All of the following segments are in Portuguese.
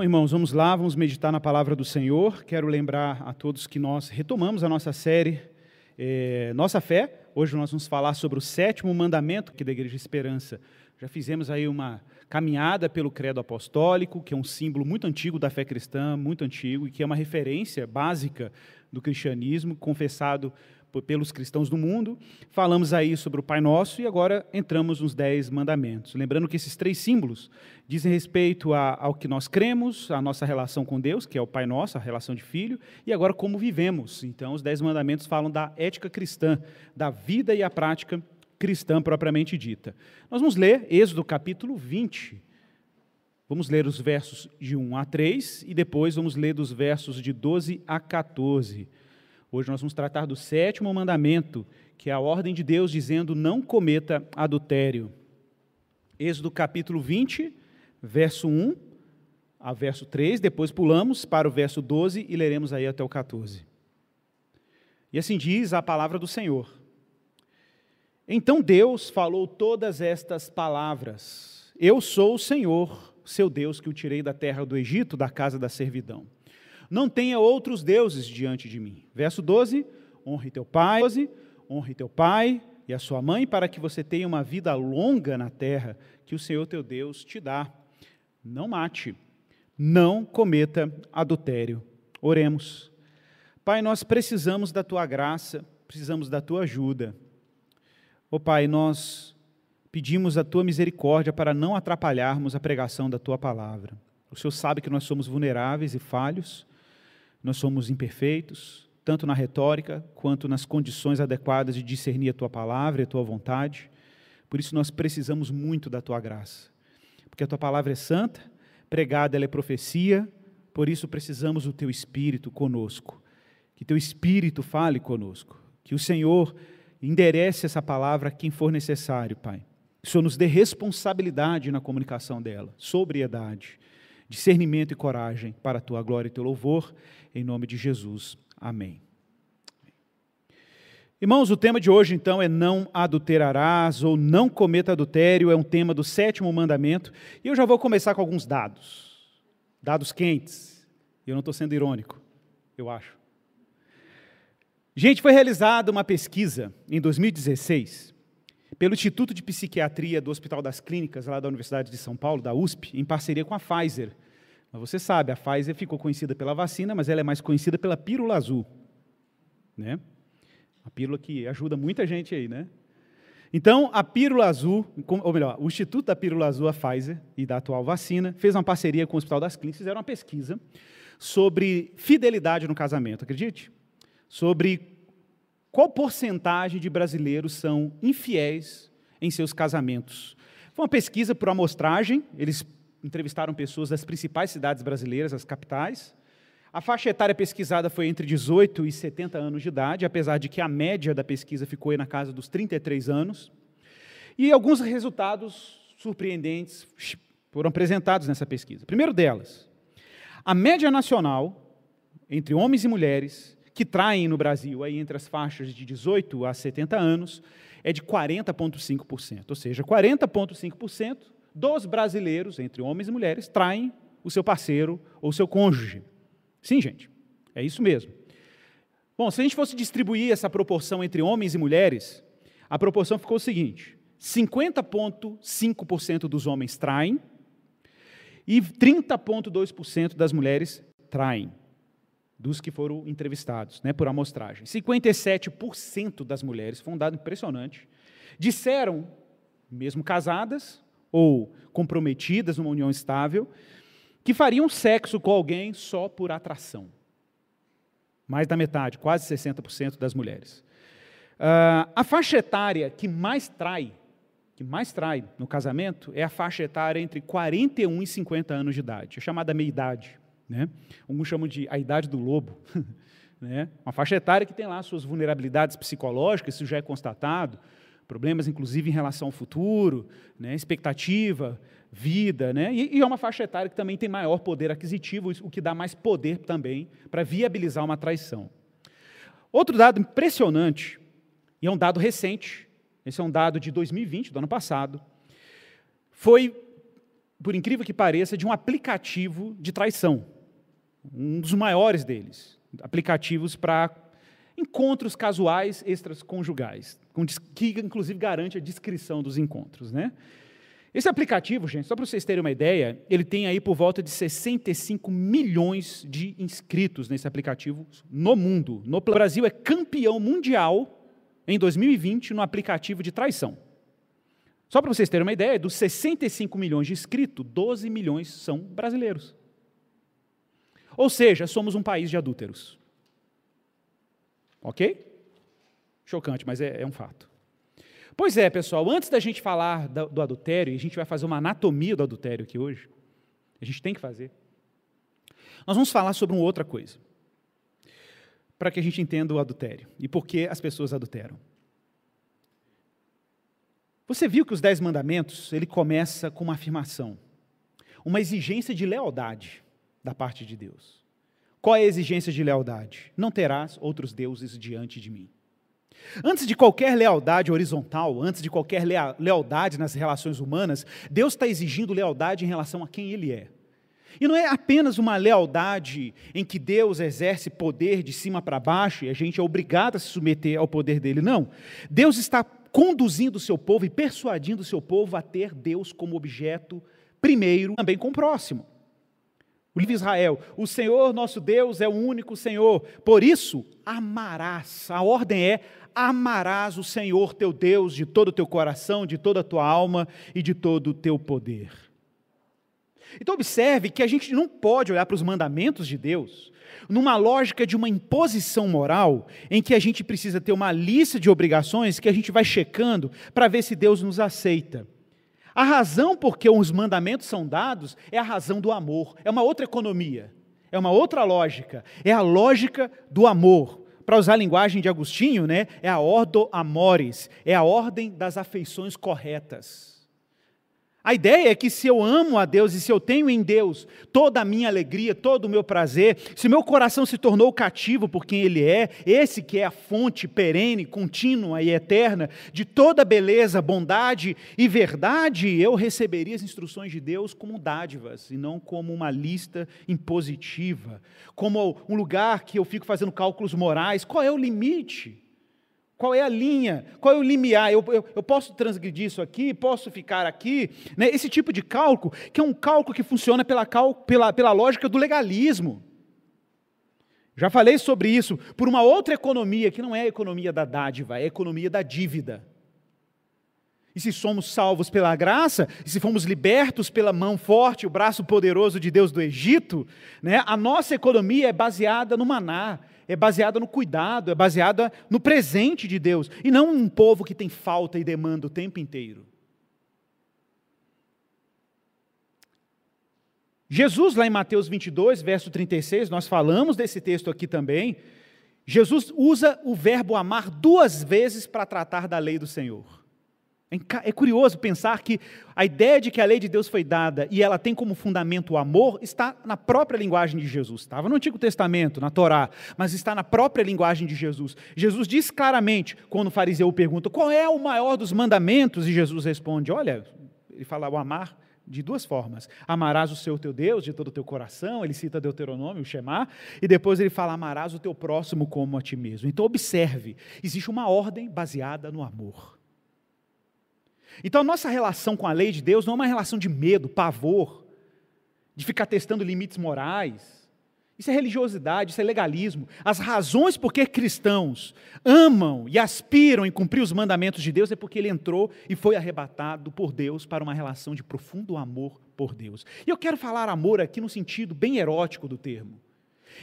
Bom, irmãos, vamos lá, vamos meditar na palavra do Senhor. Quero lembrar a todos que nós retomamos a nossa série é, Nossa Fé. Hoje nós vamos falar sobre o sétimo mandamento que da Igreja Esperança. Já fizemos aí uma caminhada pelo credo apostólico, que é um símbolo muito antigo da fé cristã, muito antigo, e que é uma referência básica do cristianismo, confessado pelos cristãos do mundo. Falamos aí sobre o Pai Nosso e agora entramos nos Dez Mandamentos. Lembrando que esses três símbolos dizem respeito a, ao que nós cremos, a nossa relação com Deus, que é o Pai Nosso, a relação de filho, e agora como vivemos. Então, os Dez Mandamentos falam da ética cristã, da vida e a prática cristã propriamente dita. Nós vamos ler Êxodo capítulo 20. Vamos ler os versos de 1 a 3 e depois vamos ler dos versos de 12 a 14. Hoje nós vamos tratar do sétimo mandamento, que é a ordem de Deus dizendo: não cometa adultério. Êxodo capítulo 20, verso 1 a verso 3, depois pulamos para o verso 12 e leremos aí até o 14. E assim diz a palavra do Senhor. Então Deus falou todas estas palavras: Eu sou o Senhor, seu Deus, que o tirei da terra do Egito, da casa da servidão. Não tenha outros deuses diante de mim. Verso 12: honre teu pai, 12, honre teu pai e a sua mãe, para que você tenha uma vida longa na terra que o Senhor teu Deus te dá. Não mate, não cometa adultério. Oremos. Pai, nós precisamos da tua graça, precisamos da tua ajuda. Ó oh, Pai, nós pedimos a tua misericórdia para não atrapalharmos a pregação da tua palavra. O Senhor sabe que nós somos vulneráveis e falhos, nós somos imperfeitos, tanto na retórica quanto nas condições adequadas de discernir a tua palavra e a tua vontade. Por isso nós precisamos muito da tua graça. Porque a tua palavra é santa, pregada ela é profecia, por isso precisamos do teu espírito conosco. Que teu espírito fale conosco. Que o Senhor enderece essa palavra a quem for necessário, Pai. Que o Senhor nos dê responsabilidade na comunicação dela, sobriedade discernimento e coragem para a tua glória e teu louvor, em nome de Jesus. Amém. Irmãos, o tema de hoje então é não adulterarás ou não cometa adultério, é um tema do sétimo mandamento, e eu já vou começar com alguns dados, dados quentes, eu não estou sendo irônico, eu acho. Gente, foi realizada uma pesquisa em 2016 pelo Instituto de Psiquiatria do Hospital das Clínicas, lá da Universidade de São Paulo, da USP, em parceria com a Pfizer. Mas você sabe, a Pfizer ficou conhecida pela vacina, mas ela é mais conhecida pela pílula azul. Né? A pílula que ajuda muita gente aí, né? Então, a pílula azul, ou melhor, o Instituto da Pílula Azul, a Pfizer, e da atual vacina, fez uma parceria com o Hospital das Clínicas, fizeram uma pesquisa sobre fidelidade no casamento, acredite? Sobre qual porcentagem de brasileiros são infiéis em seus casamentos? Foi uma pesquisa por amostragem, eles entrevistaram pessoas das principais cidades brasileiras, as capitais. A faixa etária pesquisada foi entre 18 e 70 anos de idade, apesar de que a média da pesquisa ficou na casa dos 33 anos. E alguns resultados surpreendentes foram apresentados nessa pesquisa. Primeiro delas, a média nacional entre homens e mulheres que traem no Brasil, aí entre as faixas de 18 a 70 anos, é de 40,5%. Ou seja, 40,5% dos brasileiros, entre homens e mulheres, traem o seu parceiro ou seu cônjuge. Sim, gente, é isso mesmo. Bom, se a gente fosse distribuir essa proporção entre homens e mulheres, a proporção ficou o seguinte: 50,5% dos homens traem e 30,2% das mulheres traem dos que foram entrevistados, né, por amostragem. 57% das mulheres, foi um dado impressionante, disseram, mesmo casadas ou comprometidas numa união estável, que fariam sexo com alguém só por atração. Mais da metade, quase 60% das mulheres. Uh, a faixa etária que mais trai, que mais trai no casamento, é a faixa etária entre 41 e 50 anos de idade, é chamada meia-idade. Né? Alguns chamam de a idade do lobo. né? Uma faixa etária que tem lá suas vulnerabilidades psicológicas, isso já é constatado, problemas inclusive em relação ao futuro, né? expectativa, vida, né? E, e, é uma faixa etária que também tem maior poder aquisitivo, o que dá mais poder também para viabilizar uma traição. Outro dado impressionante, e é um dado recente, esse é um dado de 2020, do ano passado, foi por incrível que pareça, de um aplicativo de traição. Um dos maiores deles. Aplicativos para encontros casuais extraconjugais, que inclusive garante a descrição dos encontros. Né? Esse aplicativo, gente, só para vocês terem uma ideia, ele tem aí por volta de 65 milhões de inscritos nesse aplicativo no mundo. No Brasil é campeão mundial em 2020 no aplicativo de traição. Só para vocês terem uma ideia, dos 65 milhões de inscritos, 12 milhões são brasileiros. Ou seja, somos um país de adúlteros. Ok? Chocante, mas é, é um fato. Pois é, pessoal, antes da gente falar do, do adultério, e a gente vai fazer uma anatomia do adultério aqui hoje, a gente tem que fazer, nós vamos falar sobre uma outra coisa, para que a gente entenda o adultério e por que as pessoas adulteram. Você viu que os Dez Mandamentos, ele começa com uma afirmação, uma exigência de lealdade da parte de Deus. Qual é a exigência de lealdade? Não terás outros deuses diante de mim. Antes de qualquer lealdade horizontal, antes de qualquer lealdade nas relações humanas, Deus está exigindo lealdade em relação a quem Ele é. E não é apenas uma lealdade em que Deus exerce poder de cima para baixo e a gente é obrigado a se submeter ao poder dele. Não. Deus está conduzindo o seu povo e persuadindo o seu povo a ter Deus como objeto primeiro, também com o próximo. O livro Israel, o Senhor nosso Deus é o único Senhor, por isso amarás. A ordem é amarás o Senhor teu Deus de todo o teu coração, de toda a tua alma e de todo o teu poder. Então, observe que a gente não pode olhar para os mandamentos de Deus numa lógica de uma imposição moral, em que a gente precisa ter uma lista de obrigações que a gente vai checando para ver se Deus nos aceita. A razão por que os mandamentos são dados é a razão do amor, é uma outra economia, é uma outra lógica, é a lógica do amor. Para usar a linguagem de Agostinho, né, é a ordo amores, é a ordem das afeições corretas. A ideia é que se eu amo a Deus e se eu tenho em Deus toda a minha alegria, todo o meu prazer, se meu coração se tornou cativo por quem Ele é, esse que é a fonte perene, contínua e eterna de toda beleza, bondade e verdade, eu receberia as instruções de Deus como dádivas e não como uma lista impositiva, como um lugar que eu fico fazendo cálculos morais. Qual é o limite? Qual é a linha? Qual é o limiar? Eu, eu, eu posso transgredir isso aqui? Posso ficar aqui? Né? Esse tipo de cálculo, que é um cálculo que funciona pela, pela, pela lógica do legalismo. Já falei sobre isso por uma outra economia, que não é a economia da dádiva, é a economia da dívida. E se somos salvos pela graça, e se fomos libertos pela mão forte, o braço poderoso de Deus do Egito, né, a nossa economia é baseada no maná, é baseada no cuidado, é baseada no presente de Deus, e não um povo que tem falta e demanda o tempo inteiro. Jesus, lá em Mateus 22, verso 36, nós falamos desse texto aqui também. Jesus usa o verbo amar duas vezes para tratar da lei do Senhor. É curioso pensar que a ideia de que a lei de Deus foi dada e ela tem como fundamento o amor está na própria linguagem de Jesus. Estava no Antigo Testamento, na Torá, mas está na própria linguagem de Jesus. Jesus diz claramente, quando o fariseu pergunta qual é o maior dos mandamentos, e Jesus responde: Olha, ele fala o amar de duas formas. Amarás o seu teu Deus de todo o teu coração, ele cita Deuteronômio, o Shema, e depois ele fala: amarás o teu próximo como a ti mesmo. Então, observe: existe uma ordem baseada no amor. Então, a nossa relação com a lei de Deus não é uma relação de medo, pavor, de ficar testando limites morais. Isso é religiosidade, isso é legalismo. As razões por que cristãos amam e aspiram em cumprir os mandamentos de Deus é porque ele entrou e foi arrebatado por Deus para uma relação de profundo amor por Deus. E eu quero falar amor aqui no sentido bem erótico do termo.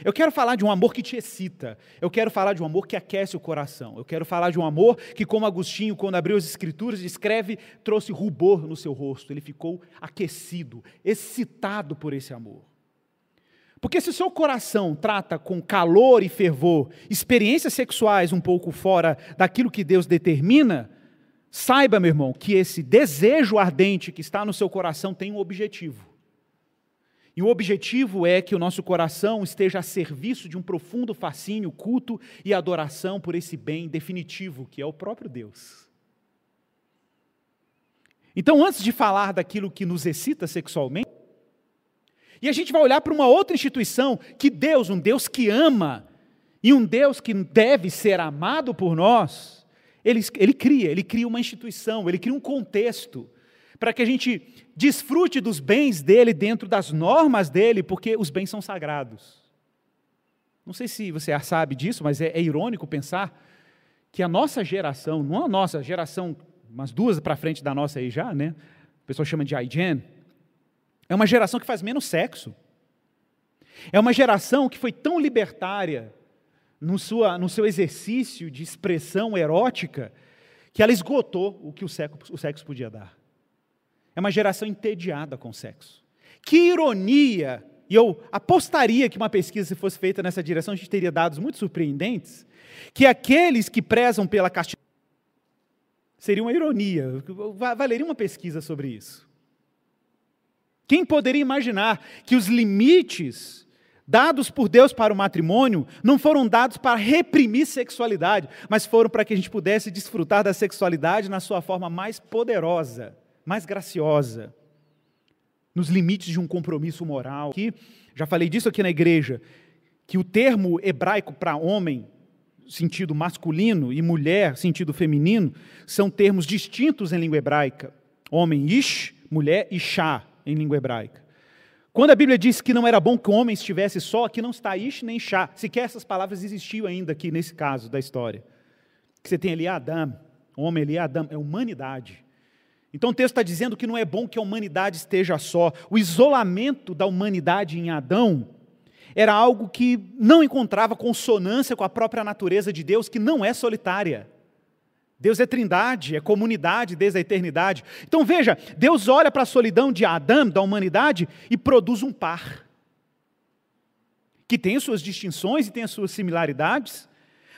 Eu quero falar de um amor que te excita. Eu quero falar de um amor que aquece o coração. Eu quero falar de um amor que, como Agostinho, quando abriu as Escrituras, escreve, trouxe rubor no seu rosto. Ele ficou aquecido, excitado por esse amor. Porque se o seu coração trata com calor e fervor experiências sexuais um pouco fora daquilo que Deus determina, saiba, meu irmão, que esse desejo ardente que está no seu coração tem um objetivo. E o objetivo é que o nosso coração esteja a serviço de um profundo fascínio, culto e adoração por esse bem definitivo, que é o próprio Deus. Então, antes de falar daquilo que nos excita sexualmente, e a gente vai olhar para uma outra instituição que Deus, um Deus que ama, e um Deus que deve ser amado por nós, ele, ele cria, ele cria uma instituição, ele cria um contexto para que a gente desfrute dos bens dele dentro das normas dele, porque os bens são sagrados. Não sei se você sabe disso, mas é, é irônico pensar que a nossa geração, não a nossa geração, umas duas para frente da nossa aí já, né? O pessoal chama de iGen, é uma geração que faz menos sexo. É uma geração que foi tão libertária no, sua, no seu exercício de expressão erótica que ela esgotou o que o sexo, o sexo podia dar. É uma geração entediada com sexo. Que ironia! E eu apostaria que uma pesquisa, se fosse feita nessa direção, a gente teria dados muito surpreendentes, que aqueles que prezam pela castidade. Seria uma ironia, valeria uma pesquisa sobre isso. Quem poderia imaginar que os limites dados por Deus para o matrimônio não foram dados para reprimir sexualidade, mas foram para que a gente pudesse desfrutar da sexualidade na sua forma mais poderosa, mais graciosa, nos limites de um compromisso moral. Que já falei disso aqui na igreja, que o termo hebraico para homem, sentido masculino, e mulher, sentido feminino, são termos distintos em língua hebraica. Homem, ish, mulher, ishá, em língua hebraica. Quando a Bíblia diz que não era bom que o homem estivesse só, aqui não está ish nem chá. Sequer essas palavras existiam ainda aqui nesse caso da história. Que você tem ali Adão, homem ali, Adão, é humanidade. Então o texto está dizendo que não é bom que a humanidade esteja só. O isolamento da humanidade em Adão era algo que não encontrava consonância com a própria natureza de Deus, que não é solitária. Deus é trindade, é comunidade desde a eternidade. Então veja, Deus olha para a solidão de Adão, da humanidade, e produz um par. Que tem as suas distinções e tem as suas similaridades.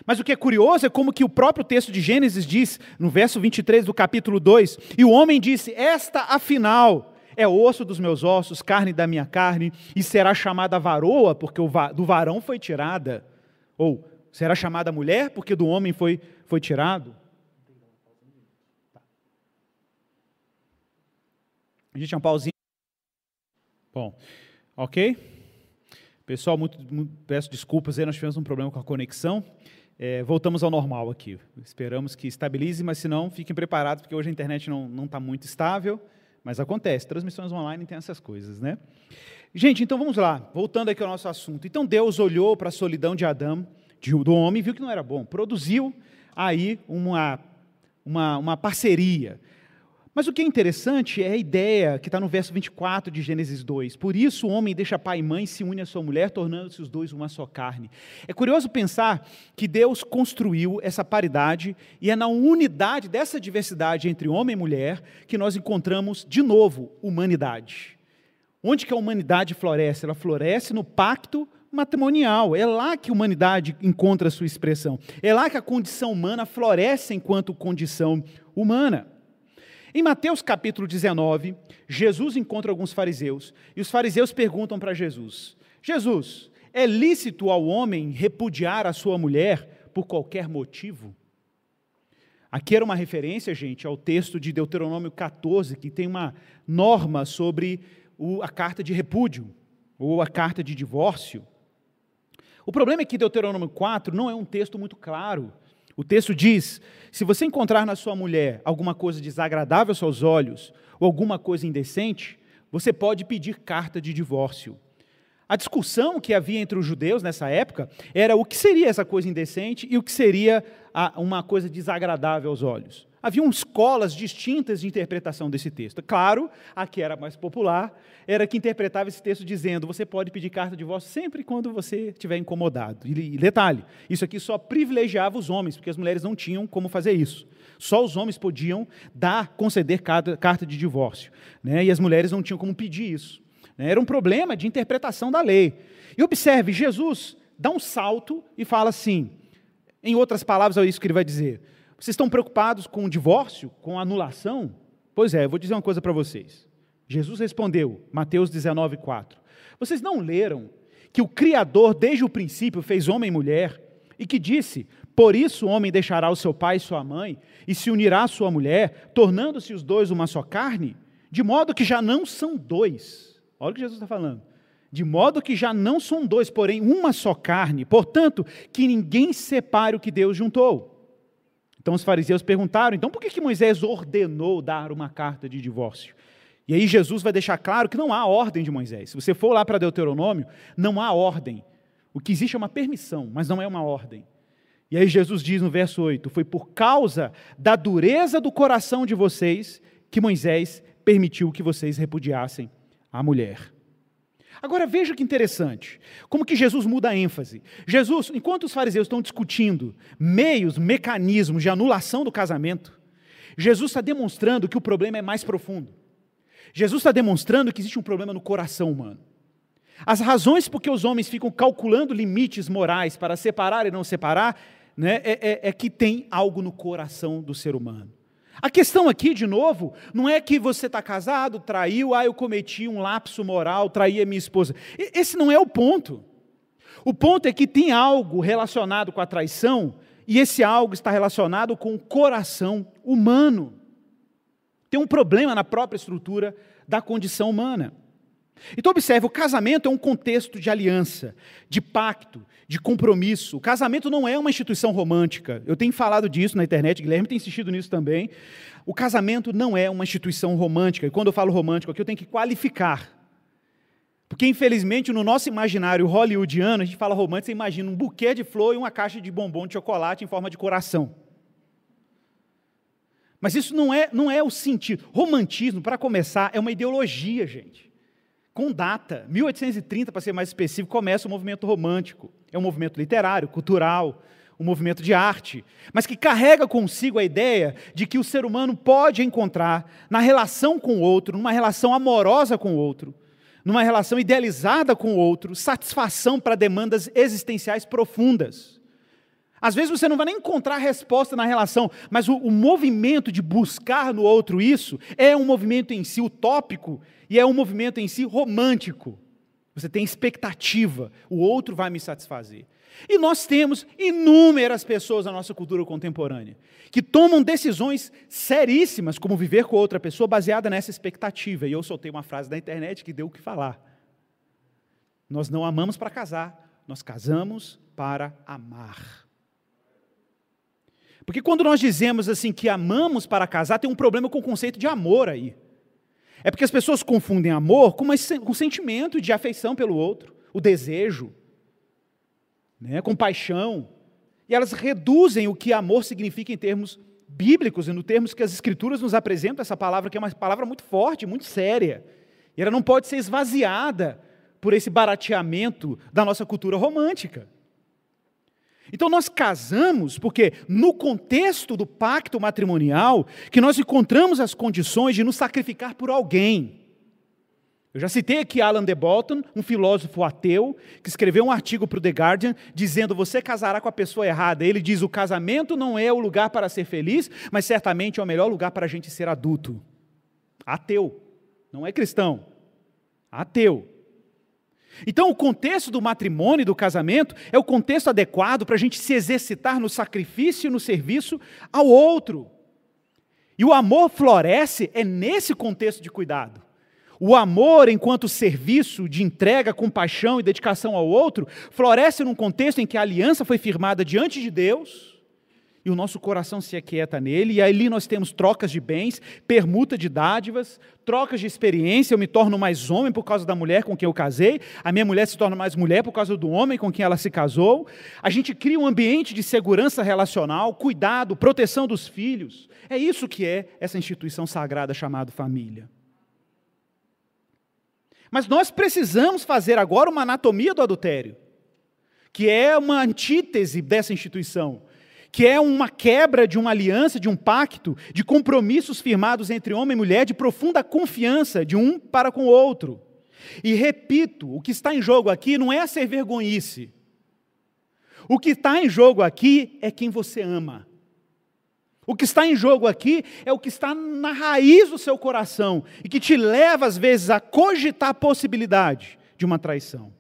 Mas o que é curioso é como que o próprio texto de Gênesis diz, no verso 23 do capítulo 2, e o homem disse: Esta, afinal, é osso dos meus ossos, carne da minha carne, e será chamada varoa, porque do varão foi tirada. Ou será chamada mulher, porque do homem foi, foi tirado. A gente tinha um pauzinho. Bom, ok? Pessoal, muito, muito, peço desculpas aí, nós tivemos um problema com a conexão. É, voltamos ao normal aqui. Esperamos que estabilize, mas se não, fiquem preparados, porque hoje a internet não está muito estável, mas acontece. Transmissões online tem essas coisas, né? Gente, então vamos lá, voltando aqui ao nosso assunto. Então Deus olhou para a solidão de Adão, de, do homem, viu que não era bom, produziu aí uma, uma, uma parceria. Mas o que é interessante é a ideia que está no verso 24 de Gênesis 2. Por isso o homem deixa pai e mãe se une à sua mulher, tornando-se os dois uma só carne. É curioso pensar que Deus construiu essa paridade e é na unidade dessa diversidade entre homem e mulher que nós encontramos, de novo, humanidade. Onde que a humanidade floresce? Ela floresce no pacto matrimonial. É lá que a humanidade encontra a sua expressão. É lá que a condição humana floresce enquanto condição humana. Em Mateus capítulo 19, Jesus encontra alguns fariseus e os fariseus perguntam para Jesus: Jesus, é lícito ao homem repudiar a sua mulher por qualquer motivo? Aqui era uma referência, gente, ao texto de Deuteronômio 14, que tem uma norma sobre a carta de repúdio ou a carta de divórcio. O problema é que Deuteronômio 4 não é um texto muito claro. O texto diz: se você encontrar na sua mulher alguma coisa desagradável aos seus olhos, ou alguma coisa indecente, você pode pedir carta de divórcio. A discussão que havia entre os judeus nessa época era o que seria essa coisa indecente e o que seria uma coisa desagradável aos olhos. Haviam escolas distintas de interpretação desse texto. Claro, a que era mais popular era que interpretava esse texto dizendo: você pode pedir carta de divórcio sempre quando você estiver incomodado. E detalhe: isso aqui só privilegiava os homens, porque as mulheres não tinham como fazer isso. Só os homens podiam dar, conceder carta de divórcio. Né? E as mulheres não tinham como pedir isso. Né? Era um problema de interpretação da lei. E observe: Jesus dá um salto e fala assim, em outras palavras, é isso que ele vai dizer. Vocês estão preocupados com o divórcio, com a anulação? Pois é, eu vou dizer uma coisa para vocês. Jesus respondeu, Mateus 19, 4. Vocês não leram que o Criador, desde o princípio, fez homem e mulher, e que disse: Por isso o homem deixará o seu pai e sua mãe e se unirá à sua mulher, tornando-se os dois uma só carne, de modo que já não são dois. Olha o que Jesus está falando. De modo que já não são dois, porém uma só carne. Portanto, que ninguém separe o que Deus juntou. Então os fariseus perguntaram: então por que, que Moisés ordenou dar uma carta de divórcio? E aí Jesus vai deixar claro que não há ordem de Moisés. Se você for lá para Deuteronômio, não há ordem. O que existe é uma permissão, mas não é uma ordem. E aí Jesus diz no verso 8: Foi por causa da dureza do coração de vocês que Moisés permitiu que vocês repudiassem a mulher. Agora veja que interessante, como que Jesus muda a ênfase. Jesus, enquanto os fariseus estão discutindo meios, mecanismos de anulação do casamento, Jesus está demonstrando que o problema é mais profundo. Jesus está demonstrando que existe um problema no coração humano. As razões por que os homens ficam calculando limites morais para separar e não separar, né, é, é, é que tem algo no coração do ser humano. A questão aqui, de novo, não é que você está casado, traiu, ah, eu cometi um lapso moral, traí a minha esposa. Esse não é o ponto. O ponto é que tem algo relacionado com a traição, e esse algo está relacionado com o coração humano. Tem um problema na própria estrutura da condição humana. Então, observe: o casamento é um contexto de aliança, de pacto, de compromisso. O casamento não é uma instituição romântica. Eu tenho falado disso na internet, Guilherme tem insistido nisso também. O casamento não é uma instituição romântica. E quando eu falo romântico aqui, eu tenho que qualificar. Porque, infelizmente, no nosso imaginário hollywoodiano, a gente fala romântico, você imagina um buquê de flor e uma caixa de bombom de chocolate em forma de coração. Mas isso não é, não é o sentido. Romantismo, para começar, é uma ideologia, gente com data. 1830, para ser mais específico, começa o movimento romântico. É um movimento literário, cultural, um movimento de arte, mas que carrega consigo a ideia de que o ser humano pode encontrar na relação com o outro, numa relação amorosa com o outro, numa relação idealizada com o outro, satisfação para demandas existenciais profundas. Às vezes você não vai nem encontrar resposta na relação, mas o, o, movimento de buscar no outro isso é um movimento em si utópico e é um movimento em si romântico. Você tem expectativa, o outro vai me satisfazer. E nós temos inúmeras pessoas na nossa cultura contemporânea que tomam decisões seríssimas, como viver com outra pessoa, baseada nessa expectativa. E eu soltei uma frase da internet que deu o que falar. Nós não amamos para casar, nós casamos para amar. Porque quando nós dizemos assim que amamos para casar, tem um problema com o conceito de amor aí. É porque as pessoas confundem amor com, com sentimento de afeição pelo outro, o desejo, né, compaixão. E elas reduzem o que amor significa em termos bíblicos e no termos que as escrituras nos apresentam essa palavra, que é uma palavra muito forte, muito séria. E ela não pode ser esvaziada por esse barateamento da nossa cultura romântica. Então nós casamos porque no contexto do pacto matrimonial que nós encontramos as condições de nos sacrificar por alguém. Eu já citei aqui Alan de Botton, um filósofo ateu, que escreveu um artigo para o The Guardian dizendo: você casará com a pessoa errada. Ele diz: o casamento não é o lugar para ser feliz, mas certamente é o melhor lugar para a gente ser adulto. Ateu, não é cristão. Ateu. Então, o contexto do matrimônio e do casamento é o contexto adequado para a gente se exercitar no sacrifício e no serviço ao outro. E o amor floresce é nesse contexto de cuidado. O amor, enquanto serviço de entrega, compaixão e dedicação ao outro, floresce num contexto em que a aliança foi firmada diante de Deus e o nosso coração se aquieta nele, e ali nós temos trocas de bens, permuta de dádivas, trocas de experiência, eu me torno mais homem por causa da mulher com quem eu casei, a minha mulher se torna mais mulher por causa do homem com quem ela se casou, a gente cria um ambiente de segurança relacional, cuidado, proteção dos filhos, é isso que é essa instituição sagrada chamada família. Mas nós precisamos fazer agora uma anatomia do adultério, que é uma antítese dessa instituição que é uma quebra de uma aliança, de um pacto, de compromissos firmados entre homem e mulher, de profunda confiança de um para com o outro. E repito, o que está em jogo aqui não é ser vergonhice. O que está em jogo aqui é quem você ama. O que está em jogo aqui é o que está na raiz do seu coração e que te leva, às vezes, a cogitar a possibilidade de uma traição.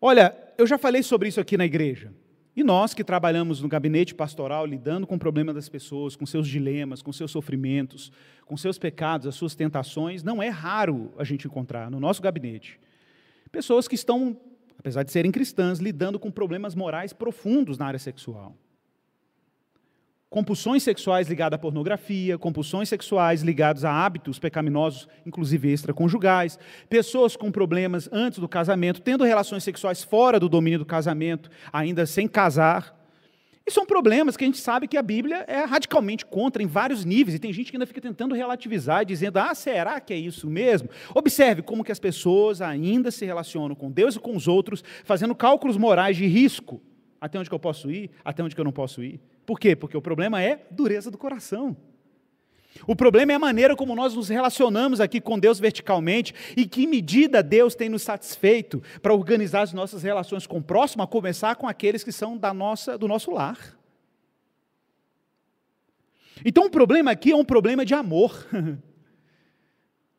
Olha, eu já falei sobre isso aqui na igreja. E nós que trabalhamos no gabinete pastoral, lidando com o problema das pessoas, com seus dilemas, com seus sofrimentos, com seus pecados, as suas tentações, não é raro a gente encontrar no nosso gabinete pessoas que estão, apesar de serem cristãs, lidando com problemas morais profundos na área sexual compulsões sexuais ligadas à pornografia, compulsões sexuais ligadas a hábitos pecaminosos, inclusive extraconjugais, pessoas com problemas antes do casamento, tendo relações sexuais fora do domínio do casamento, ainda sem casar. E são problemas que a gente sabe que a Bíblia é radicalmente contra em vários níveis, e tem gente que ainda fica tentando relativizar, dizendo, ah, será que é isso mesmo? Observe como que as pessoas ainda se relacionam com Deus e com os outros, fazendo cálculos morais de risco. Até onde eu posso ir? Até onde eu não posso ir? Por quê? Porque o problema é dureza do coração. O problema é a maneira como nós nos relacionamos aqui com Deus verticalmente e que medida Deus tem nos satisfeito para organizar as nossas relações com o próximo, a começar com aqueles que são da nossa, do nosso lar. Então o problema aqui é um problema de amor.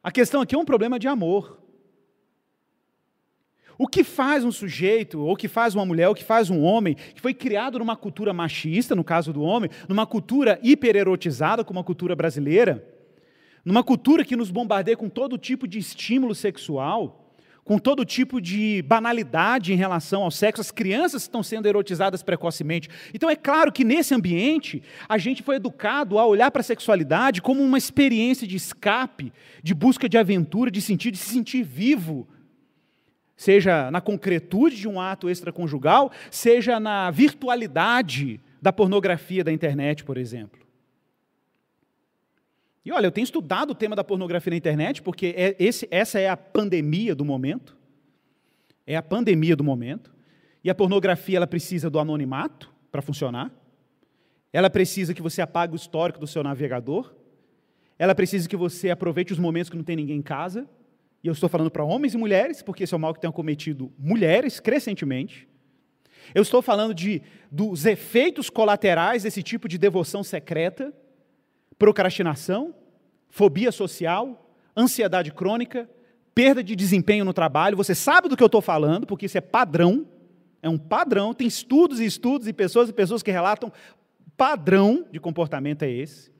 A questão aqui é um problema de amor. O que faz um sujeito, ou que faz uma mulher, ou que faz um homem, que foi criado numa cultura machista, no caso do homem, numa cultura hipererotizada, como a cultura brasileira, numa cultura que nos bombardeia com todo tipo de estímulo sexual, com todo tipo de banalidade em relação ao sexo, as crianças estão sendo erotizadas precocemente. Então é claro que nesse ambiente a gente foi educado a olhar para a sexualidade como uma experiência de escape, de busca de aventura, de sentir, de se sentir vivo seja na concretude de um ato extraconjugal, seja na virtualidade da pornografia da internet, por exemplo. E olha, eu tenho estudado o tema da pornografia na internet, porque é esse, essa é a pandemia do momento. É a pandemia do momento. E a pornografia ela precisa do anonimato para funcionar. Ela precisa que você apague o histórico do seu navegador. Ela precisa que você aproveite os momentos que não tem ninguém em casa. E eu estou falando para homens e mulheres, porque esse é o mal que tem cometido mulheres crescentemente. Eu estou falando de, dos efeitos colaterais desse tipo de devoção secreta, procrastinação, fobia social, ansiedade crônica, perda de desempenho no trabalho. Você sabe do que eu estou falando, porque isso é padrão, é um padrão. Tem estudos e estudos e pessoas e pessoas que relatam padrão de comportamento é esse.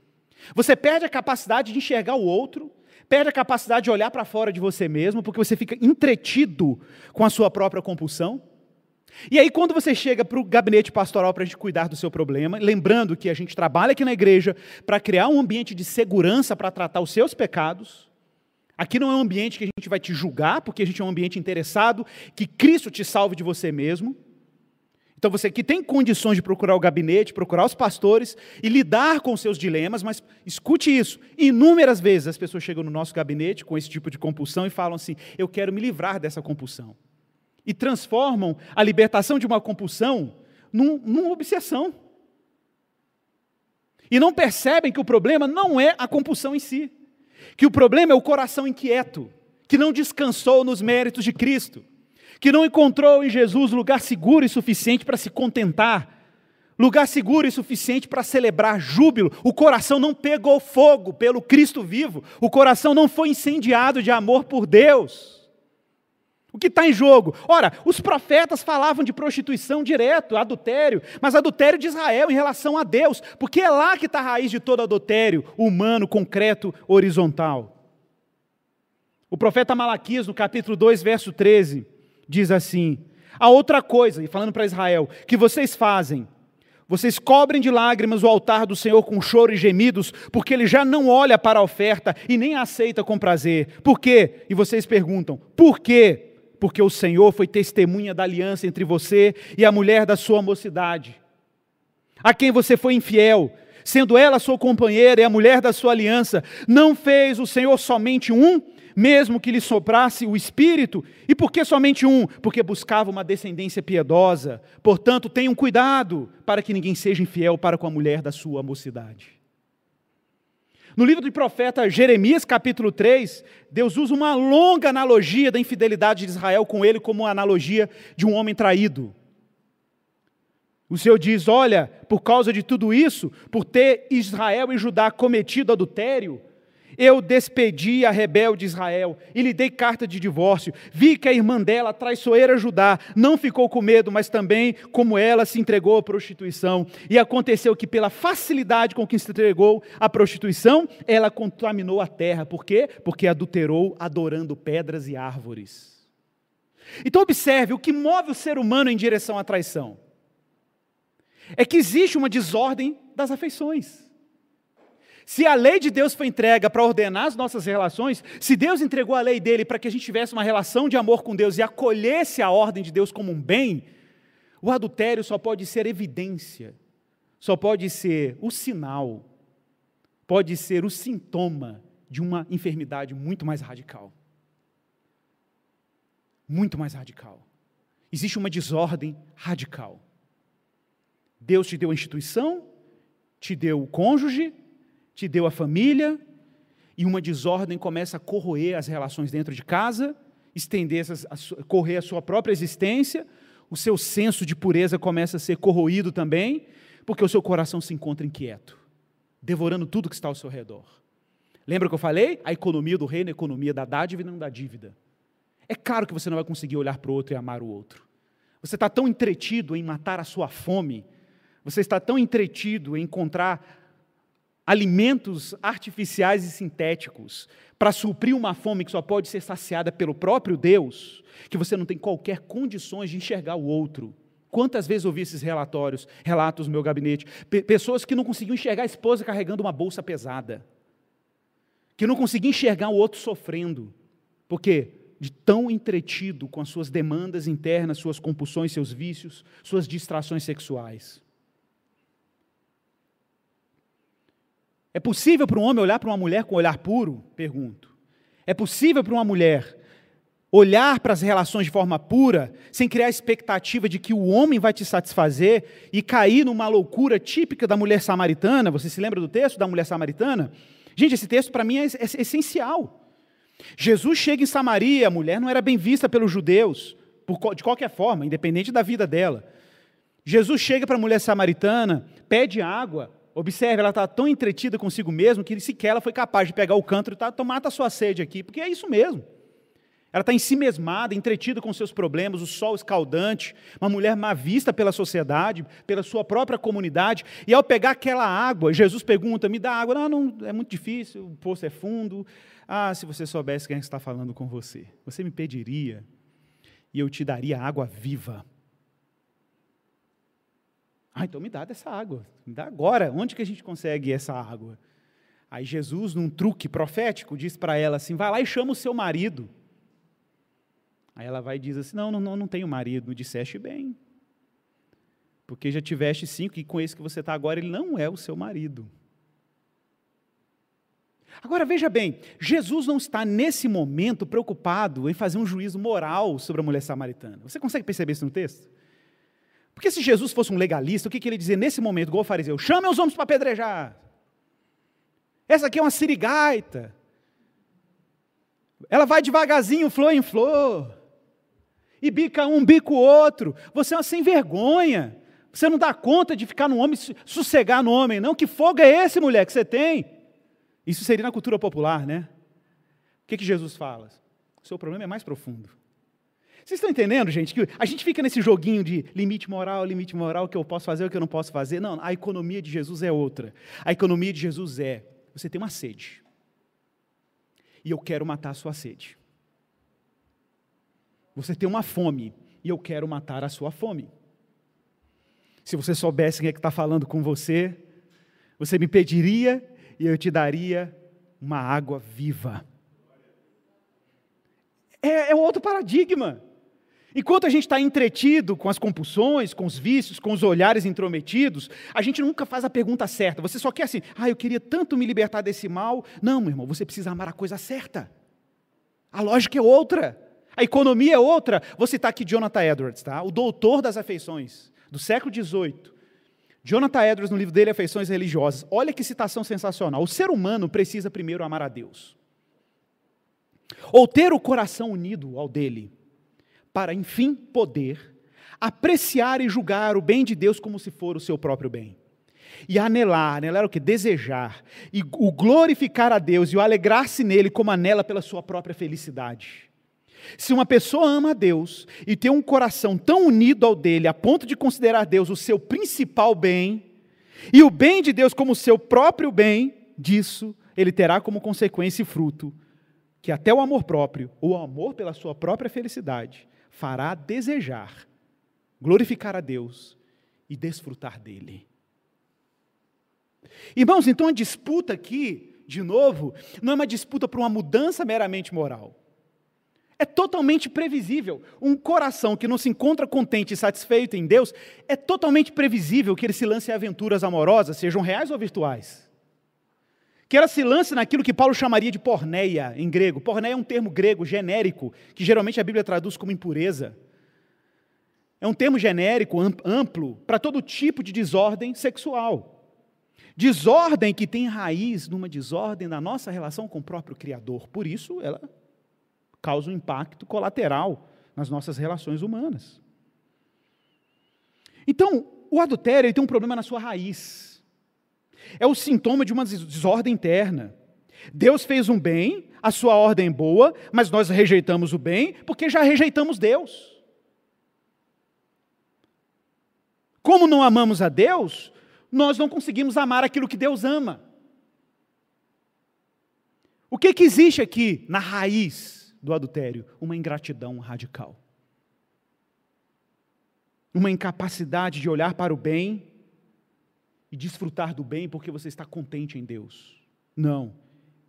Você perde a capacidade de enxergar o outro, perde a capacidade de olhar para fora de você mesmo, porque você fica entretido com a sua própria compulsão. E aí, quando você chega para o gabinete pastoral para a gente cuidar do seu problema, lembrando que a gente trabalha aqui na igreja para criar um ambiente de segurança para tratar os seus pecados, aqui não é um ambiente que a gente vai te julgar, porque a gente é um ambiente interessado que Cristo te salve de você mesmo. Então você que tem condições de procurar o gabinete, procurar os pastores e lidar com seus dilemas, mas escute isso. Inúmeras vezes as pessoas chegam no nosso gabinete com esse tipo de compulsão e falam assim: "Eu quero me livrar dessa compulsão". E transformam a libertação de uma compulsão num, numa obsessão. E não percebem que o problema não é a compulsão em si, que o problema é o coração inquieto, que não descansou nos méritos de Cristo que não encontrou em Jesus lugar seguro e suficiente para se contentar, lugar seguro e suficiente para celebrar júbilo. O coração não pegou fogo pelo Cristo vivo, o coração não foi incendiado de amor por Deus. O que está em jogo? Ora, os profetas falavam de prostituição direto, adultério, mas adultério de Israel em relação a Deus, porque é lá que está a raiz de todo adultério humano, concreto, horizontal. O profeta Malaquias, no capítulo 2, verso 13, diz assim: a outra coisa, e falando para Israel, que vocês fazem, vocês cobrem de lágrimas o altar do Senhor com choro e gemidos, porque ele já não olha para a oferta e nem a aceita com prazer. Por quê? E vocês perguntam: por quê? Porque o Senhor foi testemunha da aliança entre você e a mulher da sua mocidade, a quem você foi infiel, sendo ela sua companheira e a mulher da sua aliança. Não fez o Senhor somente um, mesmo que lhe soprasse o espírito. E por que somente um? Porque buscava uma descendência piedosa. Portanto, tenham cuidado para que ninguém seja infiel para com a mulher da sua mocidade. No livro do profeta Jeremias, capítulo 3, Deus usa uma longa analogia da infidelidade de Israel com ele como uma analogia de um homem traído. O Senhor diz: Olha, por causa de tudo isso, por ter Israel e Judá cometido adultério, Eu despedi a rebelde Israel e lhe dei carta de divórcio. Vi que a irmã dela, traiçoeira Judá, não ficou com medo, mas também, como ela, se entregou à prostituição. E aconteceu que, pela facilidade com que se entregou à prostituição, ela contaminou a terra. Por quê? Porque adulterou adorando pedras e árvores. Então, observe: o que move o ser humano em direção à traição é que existe uma desordem das afeições. Se a lei de Deus foi entregue para ordenar as nossas relações, se Deus entregou a lei dele para que a gente tivesse uma relação de amor com Deus e acolhesse a ordem de Deus como um bem, o adultério só pode ser evidência, só pode ser o sinal, pode ser o sintoma de uma enfermidade muito mais radical. Muito mais radical. Existe uma desordem radical. Deus te deu a instituição, te deu o cônjuge, te deu a família, e uma desordem começa a corroer as relações dentro de casa, estender essas, a, correr a sua própria existência, o seu senso de pureza começa a ser corroído também, porque o seu coração se encontra inquieto, devorando tudo que está ao seu redor. Lembra que eu falei? A economia do reino a economia da dádiva e não da dívida. É claro que você não vai conseguir olhar para o outro e amar o outro. Você está tão entretido em matar a sua fome, você está tão entretido em encontrar alimentos artificiais e sintéticos para suprir uma fome que só pode ser saciada pelo próprio Deus, que você não tem qualquer condições de enxergar o outro. Quantas vezes ouvi esses relatórios, relatos no meu gabinete, pessoas que não conseguiam enxergar a esposa carregando uma bolsa pesada, que não conseguiam enxergar o outro sofrendo, porque de tão entretido com as suas demandas internas, suas compulsões, seus vícios, suas distrações sexuais. É possível para um homem olhar para uma mulher com um olhar puro? Pergunto. É possível para uma mulher olhar para as relações de forma pura, sem criar a expectativa de que o homem vai te satisfazer e cair numa loucura típica da mulher samaritana? Você se lembra do texto da mulher samaritana? Gente, esse texto para mim é, é essencial. Jesus chega em Samaria, a mulher não era bem vista pelos judeus, de qualquer forma, independente da vida dela. Jesus chega para a mulher samaritana, pede água, Observe, ela está tão entretida consigo mesma que sequer ela foi capaz de pegar o cântaro e tá, mata a sua sede aqui, porque é isso mesmo. Ela está em si mesmada, entretida com seus problemas, o sol escaldante, uma mulher má vista pela sociedade, pela sua própria comunidade, e ao pegar aquela água, Jesus pergunta: me dá água? Não, não, é muito difícil, o poço é fundo. Ah, se você soubesse quem está falando com você, você me pediria e eu te daria água viva. Ah, então me dá dessa água, me dá agora. Onde que a gente consegue essa água? Aí Jesus, num truque profético, diz para ela assim: vai lá e chama o seu marido. Aí ela vai e diz assim: não, não, não tenho marido. Disseste bem. Porque já tiveste cinco, e com esse que você está agora, ele não é o seu marido. Agora veja bem, Jesus não está nesse momento preocupado em fazer um juízo moral sobre a mulher samaritana. Você consegue perceber isso no texto? Porque se Jesus fosse um legalista, o que, que ele dizia nesse momento, igual o fariseu? Chame os homens para apedrejar. Essa aqui é uma sirigaita. Ela vai devagarzinho, flor em flor. E bica um, bica o outro. Você é uma sem vergonha. Você não dá conta de ficar no homem, sossegar no homem, não. Que fogo é esse, mulher, que você tem? Isso seria na cultura popular, né? O que, que Jesus fala? O seu problema é mais profundo. Vocês estão entendendo, gente? Que a gente fica nesse joguinho de limite moral, limite moral, o que eu posso fazer, o que eu não posso fazer. Não, a economia de Jesus é outra. A economia de Jesus é: você tem uma sede. E eu quero matar a sua sede. Você tem uma fome. E eu quero matar a sua fome. Se você soubesse quem é que está falando com você, você me pediria e eu te daria uma água viva. É, é outro paradigma. Enquanto a gente está entretido com as compulsões, com os vícios, com os olhares intrometidos, a gente nunca faz a pergunta certa. Você só quer assim, ah, eu queria tanto me libertar desse mal. Não, meu irmão, você precisa amar a coisa certa. A lógica é outra. A economia é outra. Vou citar aqui Jonathan Edwards, tá? o doutor das afeições, do século XVIII. Jonathan Edwards, no livro dele, Afeições Religiosas. Olha que citação sensacional. O ser humano precisa primeiro amar a Deus. Ou ter o coração unido ao dele para enfim poder apreciar e julgar o bem de Deus como se for o seu próprio bem. E anelar, anelar o que? Desejar. E o glorificar a Deus e o alegrar-se nele como anela pela sua própria felicidade. Se uma pessoa ama a Deus e tem um coração tão unido ao dele a ponto de considerar Deus o seu principal bem, e o bem de Deus como seu próprio bem, disso ele terá como consequência e fruto que até o amor próprio, ou o amor pela sua própria felicidade, fará desejar glorificar a Deus e desfrutar dele. Irmãos, então a disputa aqui, de novo, não é uma disputa por uma mudança meramente moral. É totalmente previsível. Um coração que não se encontra contente e satisfeito em Deus, é totalmente previsível que ele se lance em aventuras amorosas, sejam reais ou virtuais. Que ela se lance naquilo que Paulo chamaria de porneia em grego. Porneia é um termo grego genérico, que geralmente a Bíblia traduz como impureza. É um termo genérico, amplo, para todo tipo de desordem sexual. Desordem que tem raiz numa desordem na nossa relação com o próprio Criador. Por isso, ela causa um impacto colateral nas nossas relações humanas. Então, o adultério tem um problema na sua raiz. É o sintoma de uma desordem interna. Deus fez um bem, a sua ordem é boa, mas nós rejeitamos o bem porque já rejeitamos Deus. Como não amamos a Deus, nós não conseguimos amar aquilo que Deus ama. O que, que existe aqui na raiz do adultério? Uma ingratidão radical. Uma incapacidade de olhar para o bem e desfrutar do bem porque você está contente em Deus. Não.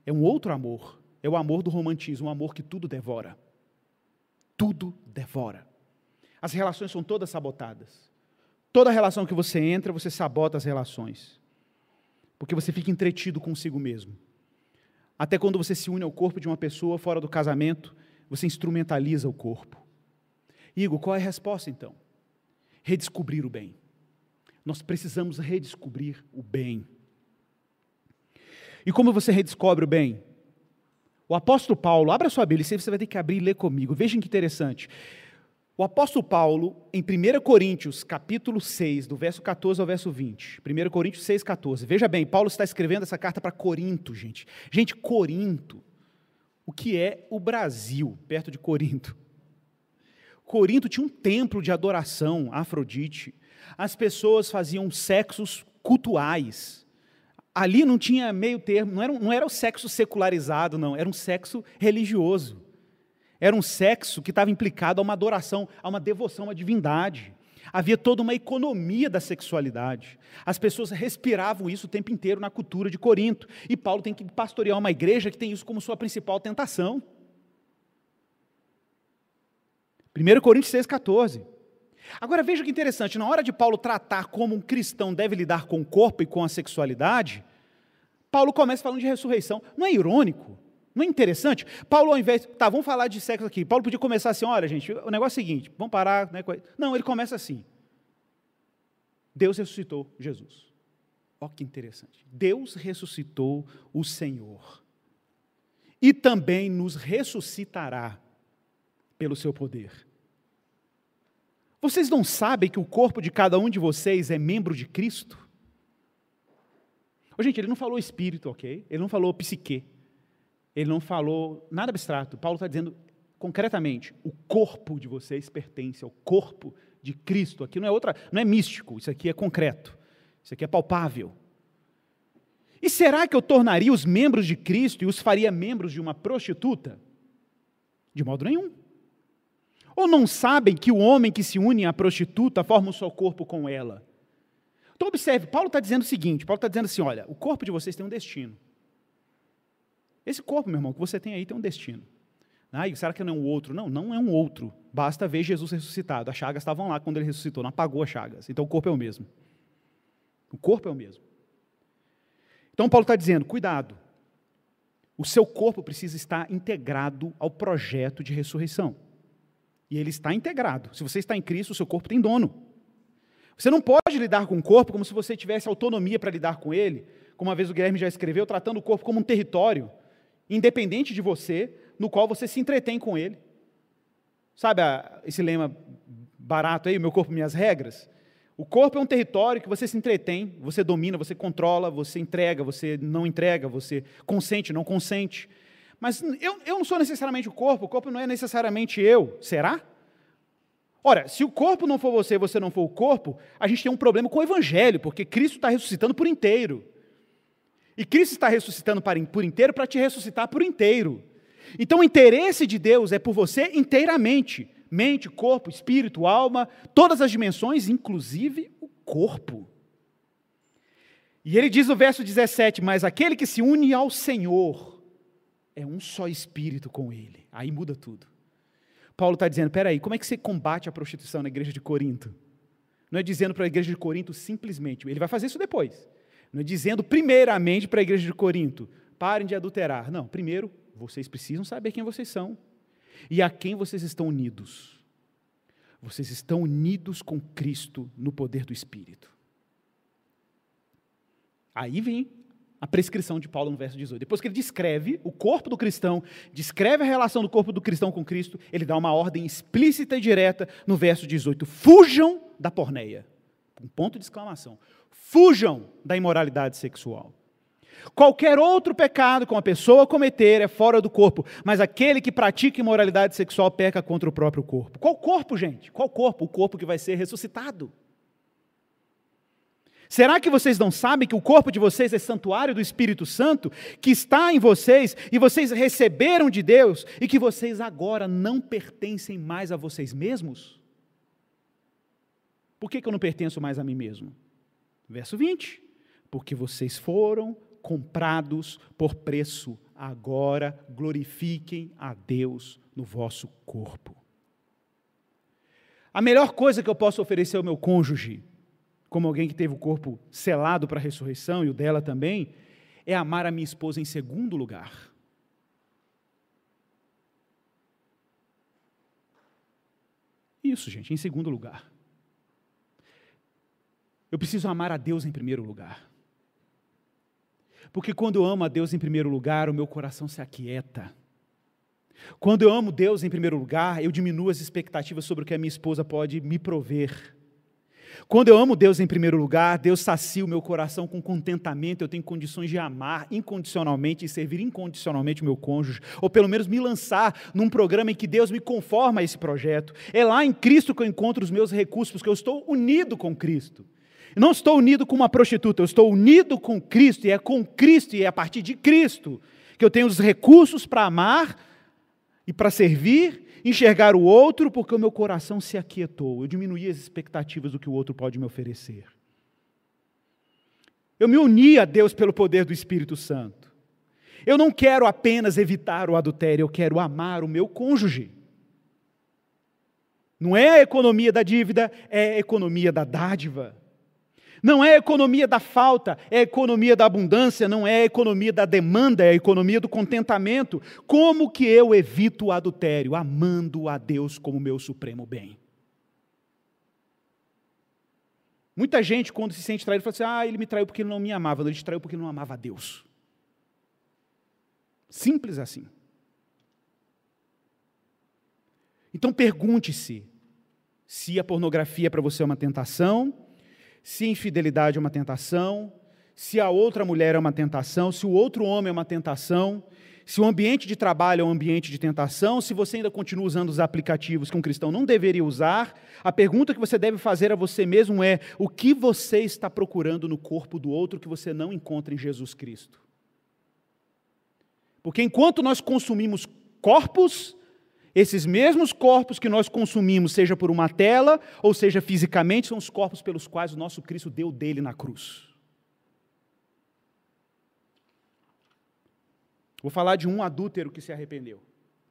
É um outro amor. É o amor do romantismo, um amor que tudo devora. Tudo devora. As relações são todas sabotadas. Toda relação que você entra, você sabota as relações. Porque você fica entretido consigo mesmo. Até quando você se une ao corpo de uma pessoa fora do casamento, você instrumentaliza o corpo. Igor, qual é a resposta então? Redescobrir o bem. Nós precisamos redescobrir o bem. E como você redescobre o bem? O apóstolo Paulo, abra sua Bíblia, você vai ter que abrir e ler comigo. Vejam que interessante. O apóstolo Paulo, em 1 Coríntios, capítulo 6, do verso 14 ao verso 20. 1 Coríntios 6, 14. Veja bem, Paulo está escrevendo essa carta para Corinto, gente. Gente, Corinto, o que é o Brasil, perto de Corinto? Corinto tinha um templo de adoração Afrodite. As pessoas faziam sexos cultuais. Ali não tinha meio termo, não era, não era o sexo secularizado, não, era um sexo religioso. Era um sexo que estava implicado a uma adoração, a uma devoção à divindade. Havia toda uma economia da sexualidade. As pessoas respiravam isso o tempo inteiro na cultura de Corinto. E Paulo tem que pastorear uma igreja que tem isso como sua principal tentação. 1 Coríntios 6,14. Agora veja que interessante, na hora de Paulo tratar como um cristão deve lidar com o corpo e com a sexualidade, Paulo começa falando de ressurreição. Não é irônico? Não é interessante? Paulo, ao invés. Tá, vamos falar de sexo aqui. Paulo podia começar assim: olha, gente, o negócio é o seguinte, vamos parar. Né, não, ele começa assim. Deus ressuscitou Jesus. Olha que interessante. Deus ressuscitou o Senhor. E também nos ressuscitará pelo seu poder. Vocês não sabem que o corpo de cada um de vocês é membro de Cristo? Oh, gente, ele não falou espírito, ok? Ele não falou psique ele não falou nada abstrato. Paulo está dizendo concretamente: o corpo de vocês pertence ao corpo de Cristo. Aqui não é outra, não é místico, isso aqui é concreto, isso aqui é palpável. E será que eu tornaria os membros de Cristo e os faria membros de uma prostituta? De modo nenhum. Ou não sabem que o homem que se une à prostituta forma o seu corpo com ela? Então observe, Paulo está dizendo o seguinte: Paulo está dizendo assim: olha, o corpo de vocês tem um destino. Esse corpo, meu irmão, que você tem aí tem um destino. Ah, será que não é um outro? Não, não é um outro. Basta ver Jesus ressuscitado. As chagas estavam lá quando ele ressuscitou, não apagou as chagas. Então o corpo é o mesmo. O corpo é o mesmo. Então Paulo está dizendo: cuidado. O seu corpo precisa estar integrado ao projeto de ressurreição. E ele está integrado. Se você está em Cristo, o seu corpo tem dono. Você não pode lidar com o corpo como se você tivesse autonomia para lidar com ele, como uma vez o Guilherme já escreveu, tratando o corpo como um território independente de você, no qual você se entretém com ele. Sabe esse lema barato aí, meu corpo, minhas regras? O corpo é um território que você se entretém, você domina, você controla, você entrega, você não entrega, você consente, não consente. Mas eu, eu não sou necessariamente o corpo, o corpo não é necessariamente eu. Será? Ora, se o corpo não for você e você não for o corpo, a gente tem um problema com o evangelho, porque Cristo está ressuscitando por inteiro. E Cristo está ressuscitando por inteiro para te ressuscitar por inteiro. Então o interesse de Deus é por você inteiramente mente, corpo, espírito, alma, todas as dimensões, inclusive o corpo. E ele diz no verso 17: Mas aquele que se une ao Senhor é um só espírito com ele. Aí muda tudo. Paulo está dizendo: peraí, como é que você combate a prostituição na igreja de Corinto? Não é dizendo para a igreja de Corinto simplesmente, ele vai fazer isso depois. Não é dizendo primeiramente para a igreja de Corinto, parem de adulterar. Não, primeiro, vocês precisam saber quem vocês são e a quem vocês estão unidos. Vocês estão unidos com Cristo no poder do Espírito. Aí vem a prescrição de Paulo no verso 18. Depois que ele descreve o corpo do cristão, descreve a relação do corpo do cristão com Cristo, ele dá uma ordem explícita e direta no verso 18: fujam da porneia. Um ponto de exclamação. Fujam da imoralidade sexual. Qualquer outro pecado que uma pessoa cometer é fora do corpo, mas aquele que pratica imoralidade sexual peca contra o próprio corpo. Qual corpo, gente? Qual corpo? O corpo que vai ser ressuscitado. Será que vocês não sabem que o corpo de vocês é santuário do Espírito Santo, que está em vocês e vocês receberam de Deus e que vocês agora não pertencem mais a vocês mesmos? Por que, que eu não pertenço mais a mim mesmo? Verso 20: Porque vocês foram comprados por preço, agora glorifiquem a Deus no vosso corpo. A melhor coisa que eu posso oferecer ao meu cônjuge, como alguém que teve o corpo selado para a ressurreição e o dela também, é amar a minha esposa em segundo lugar. Isso, gente, em segundo lugar. Eu preciso amar a Deus em primeiro lugar. Porque quando eu amo a Deus em primeiro lugar, o meu coração se aquieta. Quando eu amo Deus em primeiro lugar, eu diminuo as expectativas sobre o que a minha esposa pode me prover. Quando eu amo Deus em primeiro lugar, Deus sacia o meu coração com contentamento, eu tenho condições de amar incondicionalmente e servir incondicionalmente o meu cônjuge, ou pelo menos me lançar num programa em que Deus me conforma a esse projeto. É lá em Cristo que eu encontro os meus recursos, porque eu estou unido com Cristo. Eu não estou unido com uma prostituta, eu estou unido com Cristo, e é com Cristo, e é a partir de Cristo que eu tenho os recursos para amar e para servir, enxergar o outro, porque o meu coração se aquietou, eu diminuí as expectativas do que o outro pode me oferecer. Eu me uni a Deus pelo poder do Espírito Santo. Eu não quero apenas evitar o adultério, eu quero amar o meu cônjuge. Não é a economia da dívida, é a economia da dádiva. Não é a economia da falta, é a economia da abundância, não é a economia da demanda, é a economia do contentamento. Como que eu evito o adultério? Amando a Deus como meu supremo bem. Muita gente, quando se sente traído, fala assim: ah, ele me traiu porque ele não me amava. Ele te traiu porque ele não amava a Deus. Simples assim. Então pergunte-se se a pornografia para você é uma tentação se infidelidade é uma tentação, se a outra mulher é uma tentação, se o outro homem é uma tentação, se o ambiente de trabalho é um ambiente de tentação, se você ainda continua usando os aplicativos que um cristão não deveria usar, a pergunta que você deve fazer a você mesmo é: o que você está procurando no corpo do outro que você não encontra em Jesus Cristo? Porque enquanto nós consumimos corpos, esses mesmos corpos que nós consumimos, seja por uma tela ou seja fisicamente, são os corpos pelos quais o nosso Cristo deu dele na cruz. Vou falar de um adúltero que se arrependeu.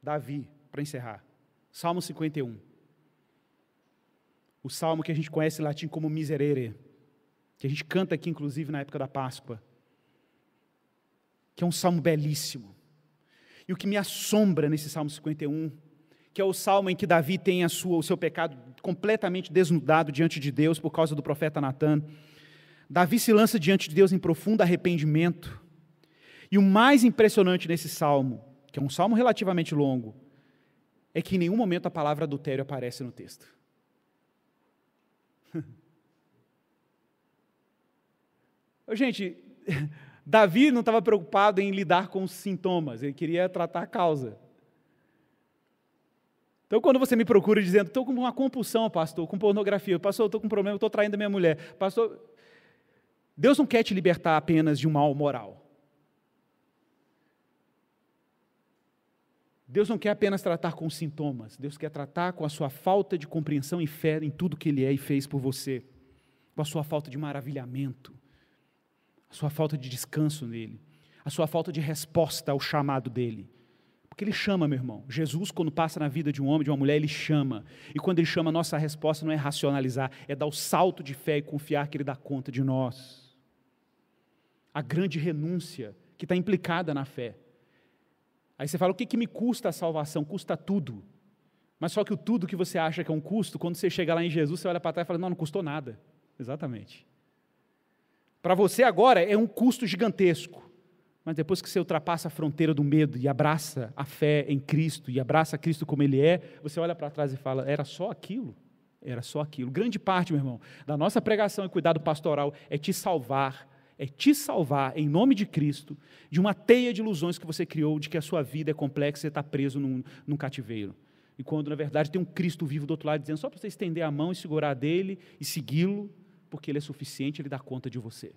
Davi, para encerrar. Salmo 51. O salmo que a gente conhece em latim como miserere, que a gente canta aqui inclusive na época da Páscoa. Que é um salmo belíssimo. E o que me assombra nesse Salmo 51 que é o salmo em que Davi tem a sua, o seu pecado completamente desnudado diante de Deus por causa do profeta Natan. Davi se lança diante de Deus em profundo arrependimento. E o mais impressionante nesse salmo, que é um salmo relativamente longo, é que em nenhum momento a palavra adultério aparece no texto. Gente, Davi não estava preocupado em lidar com os sintomas, ele queria tratar a causa. Então, quando você me procura dizendo, estou com uma compulsão, pastor, com pornografia, pastor, estou com um problema, estou traindo a minha mulher, pastor, Deus não quer te libertar apenas de um mal moral. Deus não quer apenas tratar com sintomas, Deus quer tratar com a sua falta de compreensão e fé em tudo que Ele é e fez por você, com a sua falta de maravilhamento, a sua falta de descanso nele, a sua falta de resposta ao chamado dele. Porque ele chama, meu irmão. Jesus, quando passa na vida de um homem, de uma mulher, ele chama. E quando ele chama, a nossa resposta não é racionalizar, é dar o salto de fé e confiar que ele dá conta de nós. A grande renúncia que está implicada na fé. Aí você fala: o que, que me custa a salvação? Custa tudo. Mas só que o tudo que você acha que é um custo, quando você chega lá em Jesus, você olha para trás e fala: não, não custou nada. Exatamente. Para você agora é um custo gigantesco. Mas depois que você ultrapassa a fronteira do medo e abraça a fé em Cristo e abraça Cristo como Ele é, você olha para trás e fala: era só aquilo? Era só aquilo. Grande parte, meu irmão, da nossa pregação e cuidado pastoral é te salvar, é te salvar, em nome de Cristo, de uma teia de ilusões que você criou de que a sua vida é complexa e você está preso num, num cativeiro. E quando, na verdade, tem um Cristo vivo do outro lado dizendo só para você estender a mão e segurar dele e segui-lo, porque ele é suficiente, ele dá conta de você.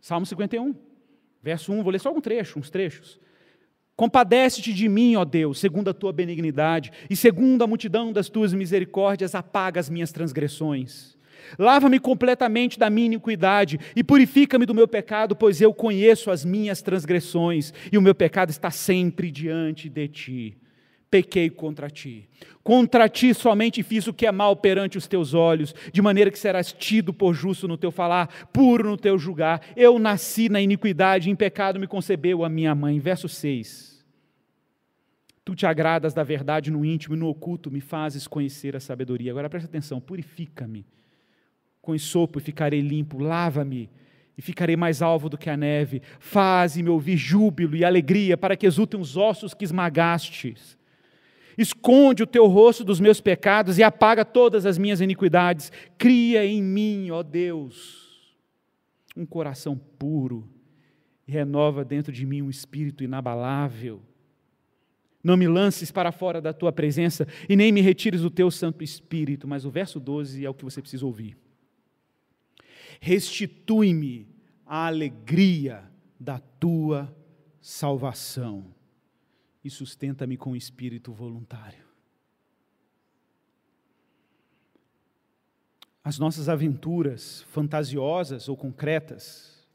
Salmo 51. Verso 1, vou ler só um trecho, uns trechos. Compadece-te de mim, ó Deus, segundo a tua benignidade, e segundo a multidão das tuas misericórdias, apaga as minhas transgressões. Lava-me completamente da minha iniquidade e purifica-me do meu pecado, pois eu conheço as minhas transgressões e o meu pecado está sempre diante de ti pequei contra ti. Contra ti somente fiz o que é mal perante os teus olhos, de maneira que serás tido por justo no teu falar, puro no teu julgar. Eu nasci na iniquidade, em pecado me concebeu a minha mãe. Verso 6. Tu te agradas da verdade no íntimo e no oculto me fazes conhecer a sabedoria. Agora presta atenção, purifica-me com ensopo e ficarei limpo, lava-me e ficarei mais alvo do que a neve. Faze-me ouvir júbilo e alegria para que exultem os ossos que esmagastes. Esconde o teu rosto dos meus pecados e apaga todas as minhas iniquidades. Cria em mim, ó Deus, um coração puro e renova dentro de mim um espírito inabalável. Não me lances para fora da tua presença e nem me retires o teu Santo Espírito. Mas o verso 12 é o que você precisa ouvir. Restitui-me a alegria da tua salvação e sustenta-me com espírito voluntário. As nossas aventuras fantasiosas ou concretas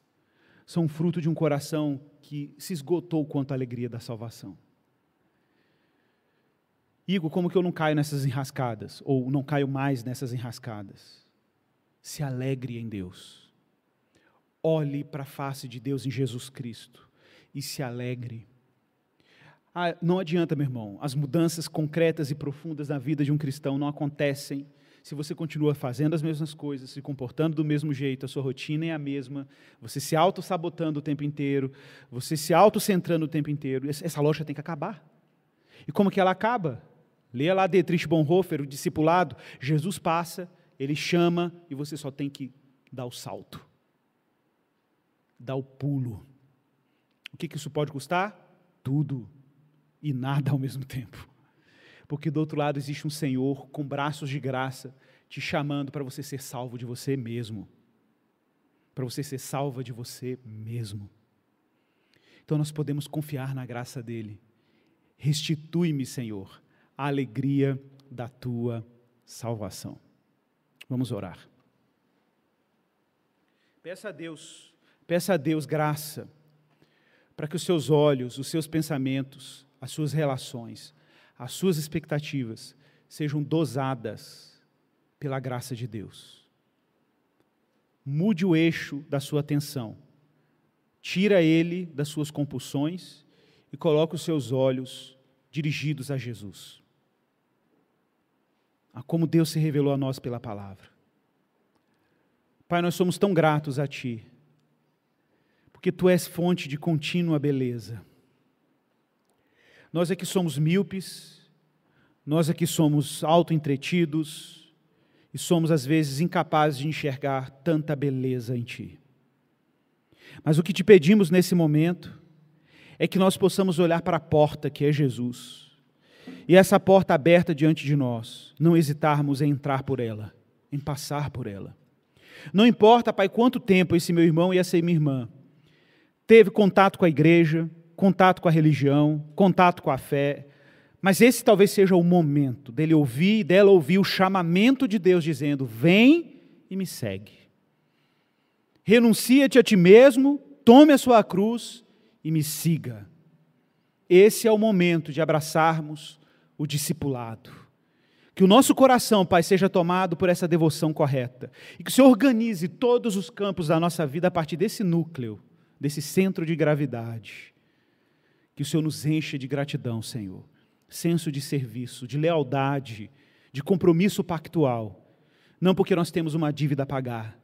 são fruto de um coração que se esgotou quanto à alegria da salvação. Igor, como que eu não caio nessas enrascadas? Ou não caio mais nessas enrascadas? Se alegre em Deus. Olhe para a face de Deus em Jesus Cristo e se alegre. Ah, não adianta, meu irmão, as mudanças concretas e profundas na vida de um cristão não acontecem se você continua fazendo as mesmas coisas, se comportando do mesmo jeito, a sua rotina é a mesma, você se auto-sabotando o tempo inteiro, você se auto-centrando o tempo inteiro, essa loja tem que acabar. E como que ela acaba? Leia lá Dietrich Bonhoeffer, o discipulado, Jesus passa, ele chama e você só tem que dar o salto, dar o pulo. O que, que isso pode custar? Tudo e nada ao mesmo tempo. Porque do outro lado existe um Senhor com braços de graça te chamando para você ser salvo de você mesmo. Para você ser salva de você mesmo. Então nós podemos confiar na graça dele. Restitui-me, Senhor, a alegria da tua salvação. Vamos orar. Peça a Deus, peça a Deus graça, para que os seus olhos, os seus pensamentos, as suas relações, as suas expectativas sejam dosadas pela graça de Deus. Mude o eixo da sua atenção, tira ele das suas compulsões e coloque os seus olhos dirigidos a Jesus. A como Deus se revelou a nós pela palavra. Pai, nós somos tão gratos a Ti, porque Tu és fonte de contínua beleza nós é que somos míopes, nós é que somos auto-entretidos e somos às vezes incapazes de enxergar tanta beleza em Ti. Mas o que te pedimos nesse momento é que nós possamos olhar para a porta que é Jesus, e essa porta aberta diante de nós, não hesitarmos em entrar por ela, em passar por ela. Não importa, Pai, quanto tempo esse meu irmão e essa minha irmã teve contato com a igreja, contato com a religião, contato com a fé, mas esse talvez seja o momento dele ouvir dela ouvir o chamamento de Deus dizendo: Vem e me segue. Renuncia-te a ti mesmo, tome a sua cruz e me siga. Esse é o momento de abraçarmos o discipulado. Que o nosso coração, Pai, seja tomado por essa devoção correta. E que o Senhor organize todos os campos da nossa vida a partir desse núcleo, desse centro de gravidade. Que o Senhor nos encha de gratidão, Senhor senso de serviço, de lealdade, de compromisso pactual. Não porque nós temos uma dívida a pagar,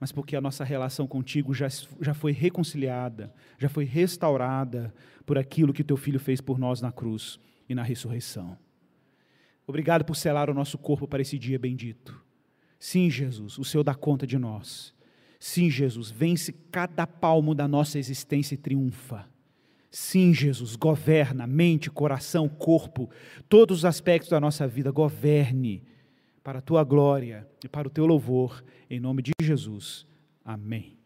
mas porque a nossa relação contigo já, já foi reconciliada, já foi restaurada por aquilo que teu filho fez por nós na cruz e na ressurreição. Obrigado por selar o nosso corpo para esse dia bendito. Sim, Jesus, o Senhor dá conta de nós. Sim, Jesus, vence cada palmo da nossa existência e triunfa. Sim, Jesus, governa mente, coração, corpo, todos os aspectos da nossa vida, governe para a tua glória e para o teu louvor, em nome de Jesus. Amém.